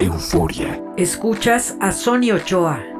Euforia. Escuchas a Sony Ochoa.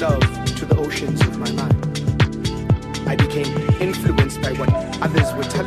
love to the oceans of my mind. I became influenced by what others were telling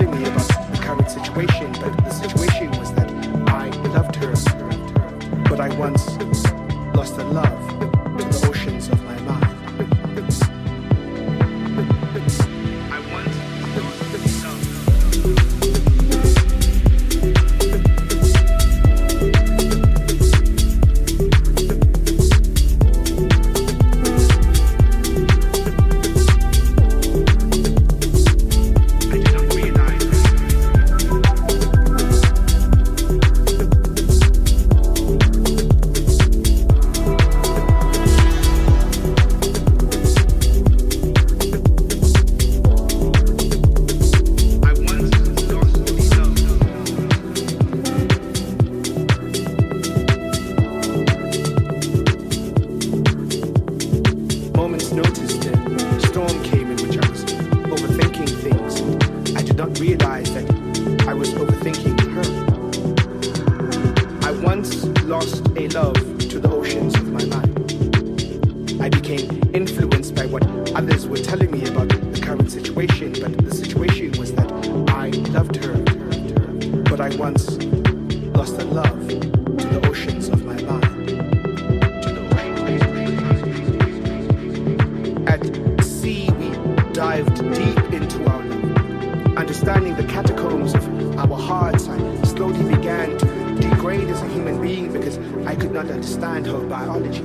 not understand her biology.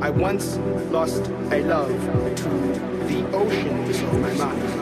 I once lost a love to the oceans of my mind.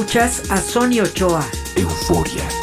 Escuchas a Sony Ochoa. Euforia.